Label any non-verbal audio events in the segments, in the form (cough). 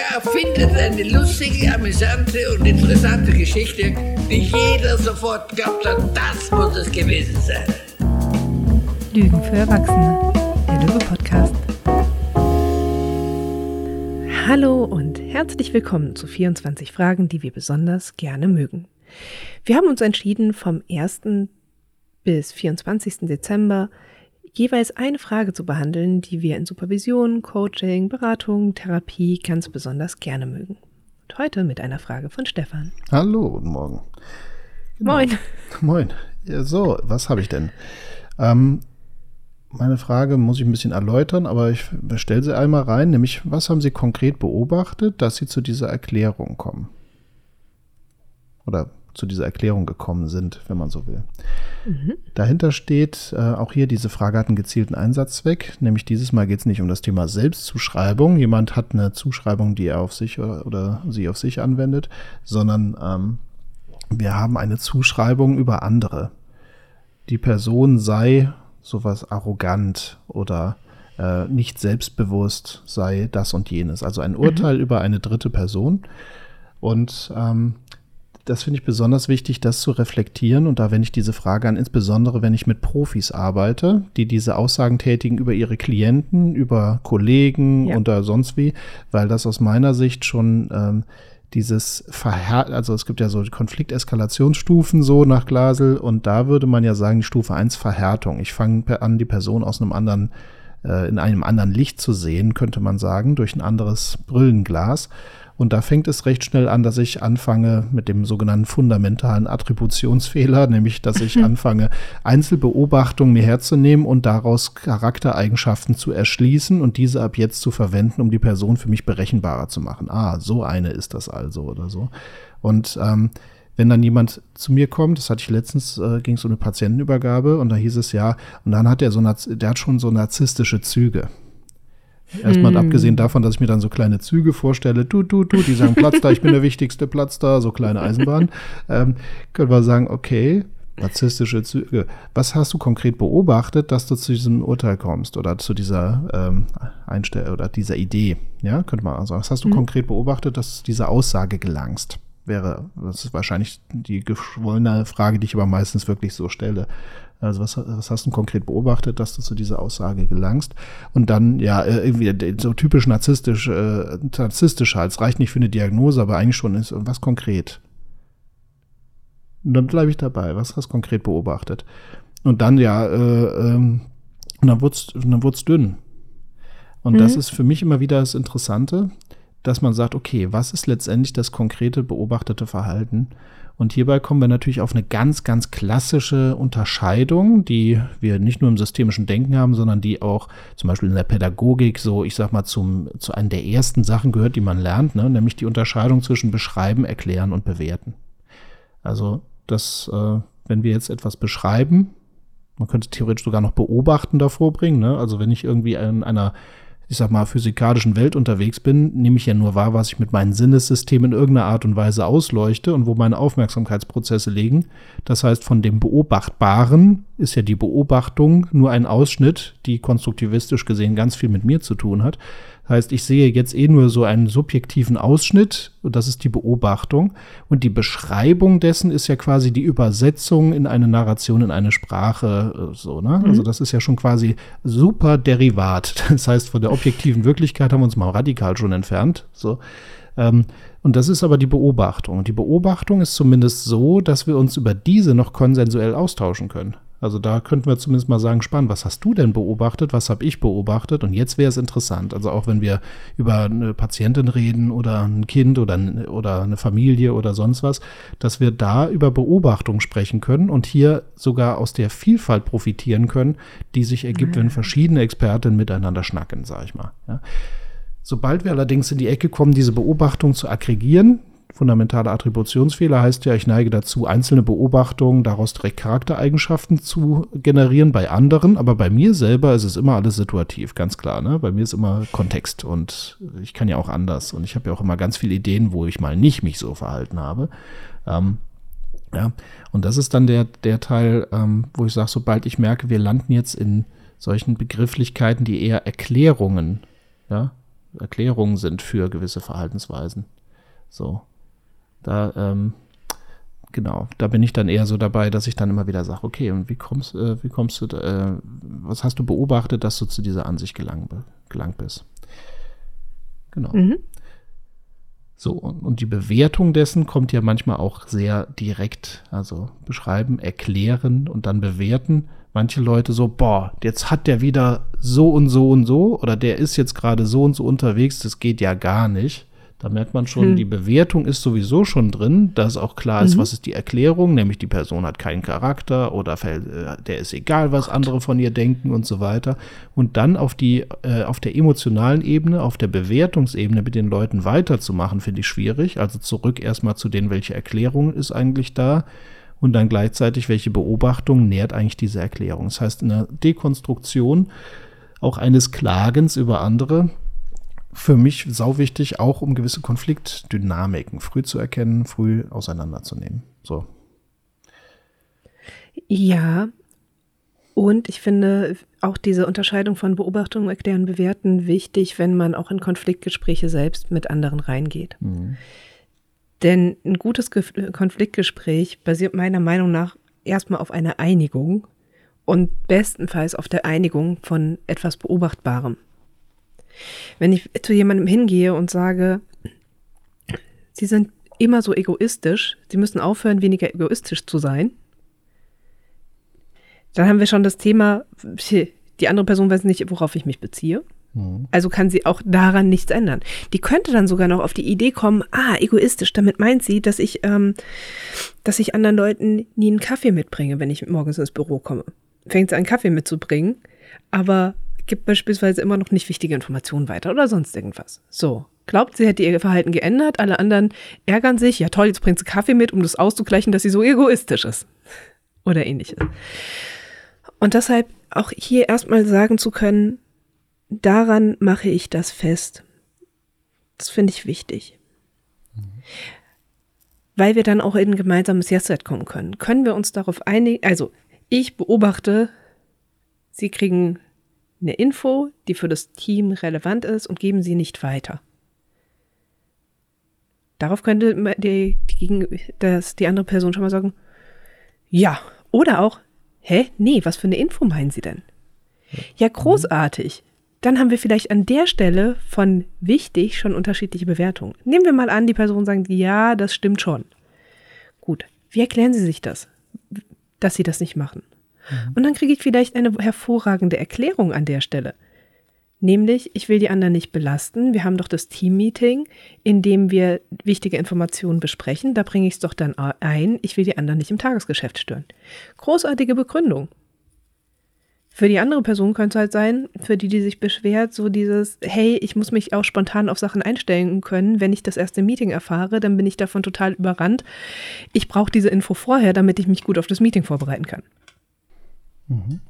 Ja, findet eine lustige, amüsante und interessante Geschichte, die jeder sofort glaubt hat, das muss es gewesen sein. Lügen für Erwachsene, der Lüge-Podcast. Hallo und herzlich willkommen zu 24 Fragen, die wir besonders gerne mögen. Wir haben uns entschieden, vom 1. bis 24. Dezember jeweils eine Frage zu behandeln, die wir in Supervision, Coaching, Beratung, Therapie ganz besonders gerne mögen. Und heute mit einer Frage von Stefan. Hallo, guten Morgen. Genau. Moin. (laughs) Moin. Ja, so, was habe ich denn? Ähm, meine Frage muss ich ein bisschen erläutern, aber ich stelle sie einmal rein, nämlich was haben Sie konkret beobachtet, dass Sie zu dieser Erklärung kommen? Oder zu dieser Erklärung gekommen sind, wenn man so will. Mhm. Dahinter steht äh, auch hier, diese Frage hat einen gezielten Einsatzzweck, nämlich dieses Mal geht es nicht um das Thema Selbstzuschreibung. Jemand hat eine Zuschreibung, die er auf sich oder, oder sie auf sich anwendet, sondern ähm, wir haben eine Zuschreibung über andere. Die Person sei sowas arrogant oder äh, nicht selbstbewusst, sei das und jenes. Also ein Urteil mhm. über eine dritte Person. Und ähm, das finde ich besonders wichtig, das zu reflektieren. Und da wende ich diese Frage an, insbesondere wenn ich mit Profis arbeite, die diese Aussagen tätigen über ihre Klienten, über Kollegen ja. oder sonst wie, weil das aus meiner Sicht schon ähm, dieses Verhär, also es gibt ja so Konflikteskalationsstufen so nach Glasel und da würde man ja sagen, Stufe 1 Verhärtung. Ich fange an, die Person aus einem anderen, äh, in einem anderen Licht zu sehen, könnte man sagen, durch ein anderes Brillenglas. Und da fängt es recht schnell an, dass ich anfange mit dem sogenannten fundamentalen Attributionsfehler, (laughs) nämlich dass ich anfange, Einzelbeobachtungen mir herzunehmen und daraus Charaktereigenschaften zu erschließen und diese ab jetzt zu verwenden, um die Person für mich berechenbarer zu machen. Ah, so eine ist das also oder so. Und ähm, wenn dann jemand zu mir kommt, das hatte ich letztens, äh, ging es um eine Patientenübergabe und da hieß es ja, und dann hat er so, der hat schon so narzisstische Züge. Erstmal hm. abgesehen davon, dass ich mir dann so kleine Züge vorstelle, du, du, du, die sagen Platz da, ich bin der wichtigste Platz da, so kleine Eisenbahn, ähm, können wir sagen, okay, narzisstische Züge. Was hast du konkret beobachtet, dass du zu diesem Urteil kommst oder zu dieser ähm, Einstellung oder dieser Idee? Ja, könnte man sagen. Was hast du hm. konkret beobachtet, dass du dieser Aussage gelangst? Wäre, das ist wahrscheinlich die geschwollene Frage, die ich aber meistens wirklich so stelle. Also was, was hast du konkret beobachtet, dass du zu dieser Aussage gelangst? Und dann, ja, äh, irgendwie so typisch narzisstisch, äh, narzisstisch halt. Es reicht nicht für eine Diagnose, aber eigentlich schon ist was konkret. Und dann bleibe ich dabei. Was hast du konkret beobachtet? Und dann, ja, äh, ähm, und dann wurde es dann wurd's dünn. Und mhm. das ist für mich immer wieder das Interessante, dass man sagt, okay, was ist letztendlich das konkrete beobachtete Verhalten? Und hierbei kommen wir natürlich auf eine ganz, ganz klassische Unterscheidung, die wir nicht nur im systemischen Denken haben, sondern die auch zum Beispiel in der Pädagogik so, ich sag mal, zum, zu einer der ersten Sachen gehört, die man lernt, ne? nämlich die Unterscheidung zwischen beschreiben, erklären und bewerten. Also, das, äh, wenn wir jetzt etwas beschreiben, man könnte theoretisch sogar noch beobachten davor bringen, ne? also wenn ich irgendwie in einer ich sag mal, physikalischen Welt unterwegs bin, nehme ich ja nur wahr, was ich mit meinen Sinnessystemen in irgendeiner Art und Weise ausleuchte und wo meine Aufmerksamkeitsprozesse liegen. Das heißt, von dem Beobachtbaren ist ja die Beobachtung nur ein Ausschnitt, die konstruktivistisch gesehen ganz viel mit mir zu tun hat. Heißt, ich sehe jetzt eh nur so einen subjektiven Ausschnitt, und das ist die Beobachtung. Und die Beschreibung dessen ist ja quasi die Übersetzung in eine Narration, in eine Sprache, äh, so, ne? Mhm. Also das ist ja schon quasi super Derivat. (laughs) Das heißt, von der objektiven Wirklichkeit haben wir uns mal radikal schon entfernt. So. Ähm, und das ist aber die Beobachtung. Und die Beobachtung ist zumindest so, dass wir uns über diese noch konsensuell austauschen können. Also da könnten wir zumindest mal sagen, spannend, was hast du denn beobachtet, was habe ich beobachtet? Und jetzt wäre es interessant. Also auch wenn wir über eine Patientin reden oder ein Kind oder, oder eine Familie oder sonst was, dass wir da über Beobachtung sprechen können und hier sogar aus der Vielfalt profitieren können, die sich ergibt, wenn mhm. verschiedene Expertinnen miteinander schnacken, sage ich mal. Ja. Sobald wir allerdings in die Ecke kommen, diese Beobachtung zu aggregieren, fundamentale Attributionsfehler heißt ja, ich neige dazu, einzelne Beobachtungen, daraus direkt Charaktereigenschaften zu generieren bei anderen, aber bei mir selber ist es immer alles situativ, ganz klar. Ne? Bei mir ist immer Kontext und ich kann ja auch anders und ich habe ja auch immer ganz viele Ideen, wo ich mal nicht mich so verhalten habe. Ähm, ja, und das ist dann der, der Teil, ähm, wo ich sage, sobald ich merke, wir landen jetzt in solchen Begrifflichkeiten, die eher Erklärungen ja, Erklärungen sind für gewisse Verhaltensweisen. So. Da, ähm, genau, da bin ich dann eher so dabei, dass ich dann immer wieder sage, okay, und wie kommst, äh, wie kommst du, äh, was hast du beobachtet, dass du zu dieser Ansicht gelangt, gelangt bist? Genau. Mhm. So, und die Bewertung dessen kommt ja manchmal auch sehr direkt. Also beschreiben, erklären und dann bewerten. Manche Leute so, boah, jetzt hat der wieder so und so und so oder der ist jetzt gerade so und so unterwegs, das geht ja gar nicht. Da merkt man schon, hm. die Bewertung ist sowieso schon drin, dass auch klar ist, mhm. was ist die Erklärung, nämlich die Person hat keinen Charakter oder äh, der ist egal, was andere von ihr denken und so weiter. Und dann auf die, äh, auf der emotionalen Ebene, auf der Bewertungsebene mit den Leuten weiterzumachen, finde ich schwierig. Also zurück erstmal zu denen, welche Erklärung ist eigentlich da und dann gleichzeitig, welche Beobachtung nährt eigentlich diese Erklärung. Das heißt, in der Dekonstruktion auch eines Klagens über andere für mich sau wichtig, auch um gewisse Konfliktdynamiken früh zu erkennen, früh auseinanderzunehmen. So. Ja, und ich finde auch diese Unterscheidung von Beobachtung, Erklären, Bewerten wichtig, wenn man auch in Konfliktgespräche selbst mit anderen reingeht. Mhm. Denn ein gutes Ge Konfliktgespräch basiert meiner Meinung nach erstmal auf einer Einigung und bestenfalls auf der Einigung von etwas Beobachtbarem. Wenn ich zu jemandem hingehe und sage, Sie sind immer so egoistisch, Sie müssen aufhören, weniger egoistisch zu sein, dann haben wir schon das Thema, die andere Person weiß nicht, worauf ich mich beziehe. Mhm. Also kann sie auch daran nichts ändern. Die könnte dann sogar noch auf die Idee kommen, ah, egoistisch, damit meint sie, dass ich, ähm, dass ich anderen Leuten nie einen Kaffee mitbringe, wenn ich morgens ins Büro komme. Fängt sie an, Kaffee mitzubringen, aber gibt beispielsweise immer noch nicht wichtige Informationen weiter oder sonst irgendwas. So, glaubt, sie hätte ihr Verhalten geändert, alle anderen ärgern sich, ja toll, jetzt bringt sie Kaffee mit, um das auszugleichen, dass sie so egoistisch ist. Oder ähnliches. Und deshalb auch hier erstmal sagen zu können, daran mache ich das fest. Das finde ich wichtig. Weil wir dann auch in ein gemeinsames Yes-Set kommen können. Können wir uns darauf einigen, also ich beobachte, sie kriegen eine Info, die für das Team relevant ist und geben sie nicht weiter. Darauf könnte die, die, das, die andere Person schon mal sagen, ja. Oder auch, hä, nee, was für eine Info meinen Sie denn? Ja, großartig. Dann haben wir vielleicht an der Stelle von wichtig schon unterschiedliche Bewertungen. Nehmen wir mal an, die Person sagt, ja, das stimmt schon. Gut, wie erklären Sie sich das, dass Sie das nicht machen? Mhm. Und dann kriege ich vielleicht eine hervorragende Erklärung an der Stelle. Nämlich, ich will die anderen nicht belasten. Wir haben doch das Team-Meeting, in dem wir wichtige Informationen besprechen. Da bringe ich es doch dann ein. Ich will die anderen nicht im Tagesgeschäft stören. Großartige Begründung. Für die andere Person könnte es halt sein, für die, die sich beschwert, so dieses, hey, ich muss mich auch spontan auf Sachen einstellen können. Wenn ich das erste Meeting erfahre, dann bin ich davon total überrannt. Ich brauche diese Info vorher, damit ich mich gut auf das Meeting vorbereiten kann. Mhm.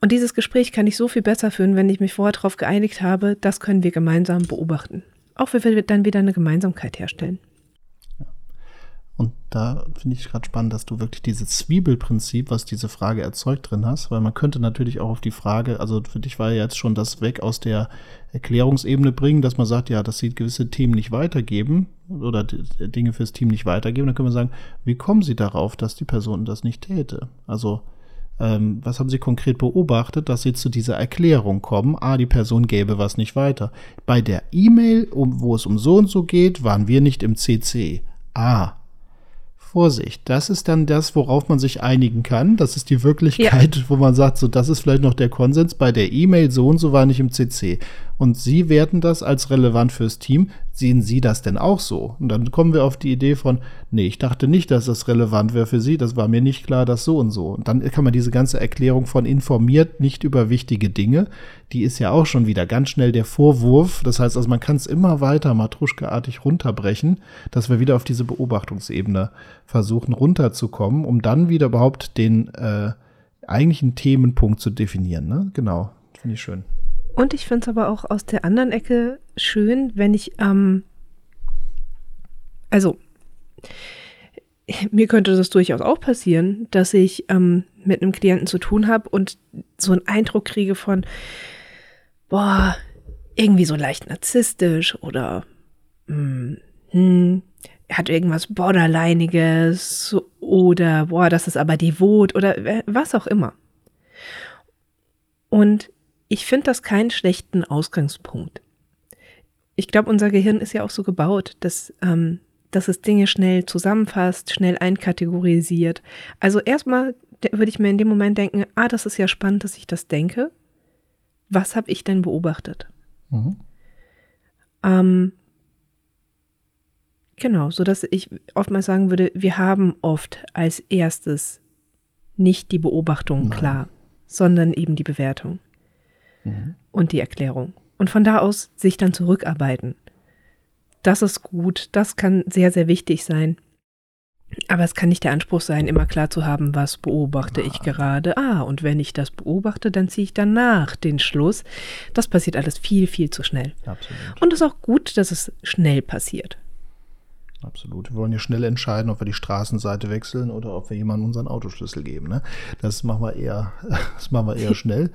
Und dieses Gespräch kann ich so viel besser führen, wenn ich mich vorher darauf geeinigt habe, das können wir gemeinsam beobachten. Auch wenn wir dann wieder eine Gemeinsamkeit herstellen. Und da finde ich gerade spannend, dass du wirklich dieses Zwiebelprinzip, was diese Frage erzeugt, drin hast, weil man könnte natürlich auch auf die Frage, also für dich war ja jetzt schon das weg aus der Erklärungsebene bringen, dass man sagt, ja, dass sie gewisse Themen nicht weitergeben oder Dinge fürs Team nicht weitergeben, dann können wir sagen, wie kommen sie darauf, dass die Person das nicht täte? Also ähm, was haben Sie konkret beobachtet, dass Sie zu dieser Erklärung kommen? Ah, die Person gäbe was nicht weiter. Bei der E-Mail, um, wo es um so und so geht, waren wir nicht im CC. Ah, Vorsicht, das ist dann das, worauf man sich einigen kann. Das ist die Wirklichkeit, ja. wo man sagt, so, das ist vielleicht noch der Konsens. Bei der E-Mail so und so war nicht im CC. Und Sie werten das als relevant fürs Team. Sehen Sie das denn auch so? Und dann kommen wir auf die Idee von, nee, ich dachte nicht, dass das relevant wäre für Sie. Das war mir nicht klar, dass so und so. Und dann kann man diese ganze Erklärung von informiert nicht über wichtige Dinge, die ist ja auch schon wieder ganz schnell der Vorwurf. Das heißt also, man kann es immer weiter matruschkeartig runterbrechen, dass wir wieder auf diese Beobachtungsebene versuchen runterzukommen, um dann wieder überhaupt den äh, eigentlichen Themenpunkt zu definieren. Ne? Genau, finde ich schön. Und ich finde es aber auch aus der anderen Ecke schön, wenn ich, ähm, also mir könnte das durchaus auch passieren, dass ich ähm, mit einem Klienten zu tun habe und so einen Eindruck kriege von, boah, irgendwie so leicht narzisstisch oder hm, hm, er hat irgendwas Borderline'iges oder boah, das ist aber devot oder was auch immer. Und ich finde das keinen schlechten Ausgangspunkt. Ich glaube, unser Gehirn ist ja auch so gebaut, dass, ähm, dass es Dinge schnell zusammenfasst, schnell einkategorisiert. Also erstmal würde ich mir in dem Moment denken, ah, das ist ja spannend, dass ich das denke. Was habe ich denn beobachtet? Mhm. Ähm, genau, so dass ich oftmals sagen würde, wir haben oft als erstes nicht die Beobachtung Nein. klar, sondern eben die Bewertung mhm. und die Erklärung. Und von da aus sich dann zurückarbeiten. Das ist gut, das kann sehr, sehr wichtig sein. Aber es kann nicht der Anspruch sein, immer klar zu haben, was beobachte ich gerade. Ah, und wenn ich das beobachte, dann ziehe ich danach den Schluss. Das passiert alles viel, viel zu schnell. Absolut. Und es ist auch gut, dass es schnell passiert. Absolut. Wir wollen ja schnell entscheiden, ob wir die Straßenseite wechseln oder ob wir jemandem unseren Autoschlüssel geben. Ne? Das machen wir eher, (laughs) das machen wir eher (laughs) schnell.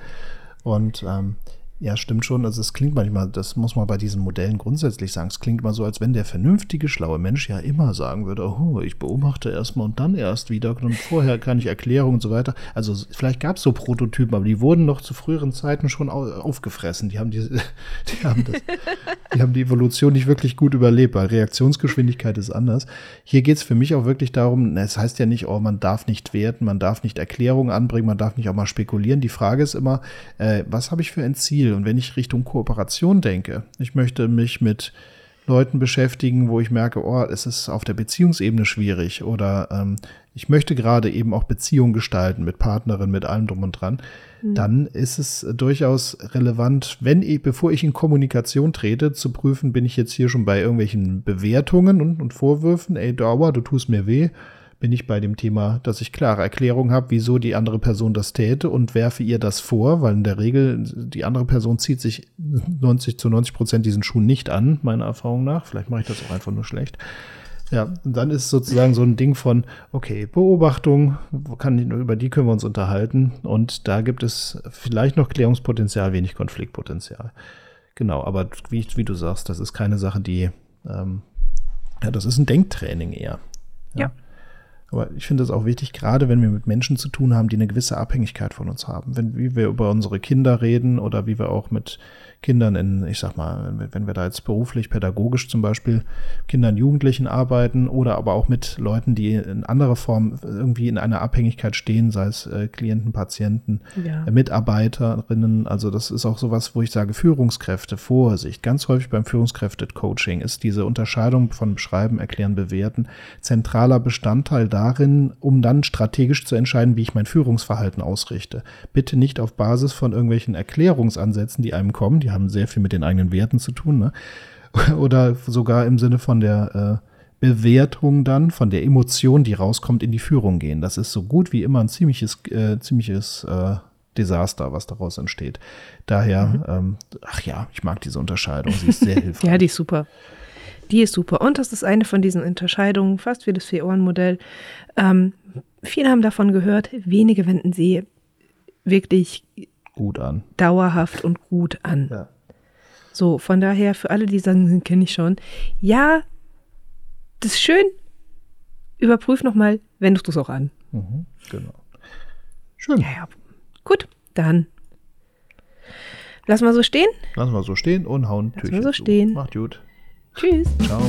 Und ähm, ja, stimmt schon. Also es klingt manchmal, das muss man bei diesen Modellen grundsätzlich sagen, es klingt immer so, als wenn der vernünftige, schlaue Mensch ja immer sagen würde, oh, ich beobachte erstmal und dann erst wieder und vorher kann ich Erklärungen und so weiter. Also vielleicht gab es so Prototypen, aber die wurden noch zu früheren Zeiten schon aufgefressen. Die haben die, (laughs) die haben das, die haben die Evolution nicht wirklich gut überlebt, weil Reaktionsgeschwindigkeit ist anders. Hier geht es für mich auch wirklich darum, es heißt ja nicht, oh, man darf nicht werten, man darf nicht Erklärungen anbringen, man darf nicht auch mal spekulieren. Die Frage ist immer, äh, was habe ich für ein Ziel? Ziel. Und wenn ich Richtung Kooperation denke, ich möchte mich mit Leuten beschäftigen, wo ich merke, oh, es ist auf der Beziehungsebene schwierig oder ähm, ich möchte gerade eben auch Beziehungen gestalten mit Partnerin, mit allem drum und dran, mhm. dann ist es durchaus relevant, wenn ich, bevor ich in Kommunikation trete, zu prüfen, bin ich jetzt hier schon bei irgendwelchen Bewertungen und, und Vorwürfen, ey, Dauer, du tust mir weh, bin ich bei dem Thema, dass ich klare Erklärung habe, wieso die andere Person das täte und werfe ihr das vor, weil in der Regel die andere Person zieht sich 90 zu 90 Prozent diesen Schuh nicht an, meiner Erfahrung nach. Vielleicht mache ich das auch einfach nur schlecht. Ja, dann ist sozusagen so ein Ding von, okay, Beobachtung, kann, über die können wir uns unterhalten und da gibt es vielleicht noch Klärungspotenzial, wenig Konfliktpotenzial. Genau, aber wie, wie du sagst, das ist keine Sache, die, ähm, ja, das ist ein Denktraining eher. ja. ja. Aber ich finde es auch wichtig, gerade wenn wir mit Menschen zu tun haben, die eine gewisse Abhängigkeit von uns haben. Wenn, wie wir über unsere Kinder reden oder wie wir auch mit Kindern in, ich sag mal, wenn wir, da jetzt beruflich, pädagogisch zum Beispiel Kindern, Jugendlichen arbeiten oder aber auch mit Leuten, die in anderer Form irgendwie in einer Abhängigkeit stehen, sei es äh, Klienten, Patienten, ja. äh, Mitarbeiterinnen. Also das ist auch sowas, wo ich sage, Führungskräfte, Vorsicht. Ganz häufig beim Führungskräfte-Coaching ist diese Unterscheidung von Beschreiben, Erklären, Bewerten zentraler Bestandteil darin, um dann strategisch zu entscheiden, wie ich mein Führungsverhalten ausrichte. Bitte nicht auf Basis von irgendwelchen Erklärungsansätzen, die einem kommen, die haben sehr viel mit den eigenen Werten zu tun, ne? (laughs) Oder sogar im Sinne von der äh, Bewertung dann, von der Emotion, die rauskommt, in die Führung gehen. Das ist so gut wie immer ein ziemliches, äh, ziemliches äh, Desaster, was daraus entsteht. Daher, mhm. ähm, ach ja, ich mag diese Unterscheidung, sie ist sehr (laughs) hilfreich. ja, die ist super. Die ist super. Und das ist eine von diesen Unterscheidungen, fast wie das Vier-Ohren-Modell. Ähm, viele haben davon gehört, wenige wenden sie wirklich gut an. Dauerhaft und gut an. Ja. So, von daher, für alle, die sagen, (laughs) kenne ich schon, ja, das ist schön. Überprüf nochmal, wendest du es auch an. Mhm, genau. Schön. Ja, ja. Gut, dann lassen wir so stehen. Lassen wir so stehen und hauen Lassen wir so stehen. Macht gut. Tschüss. Ciao.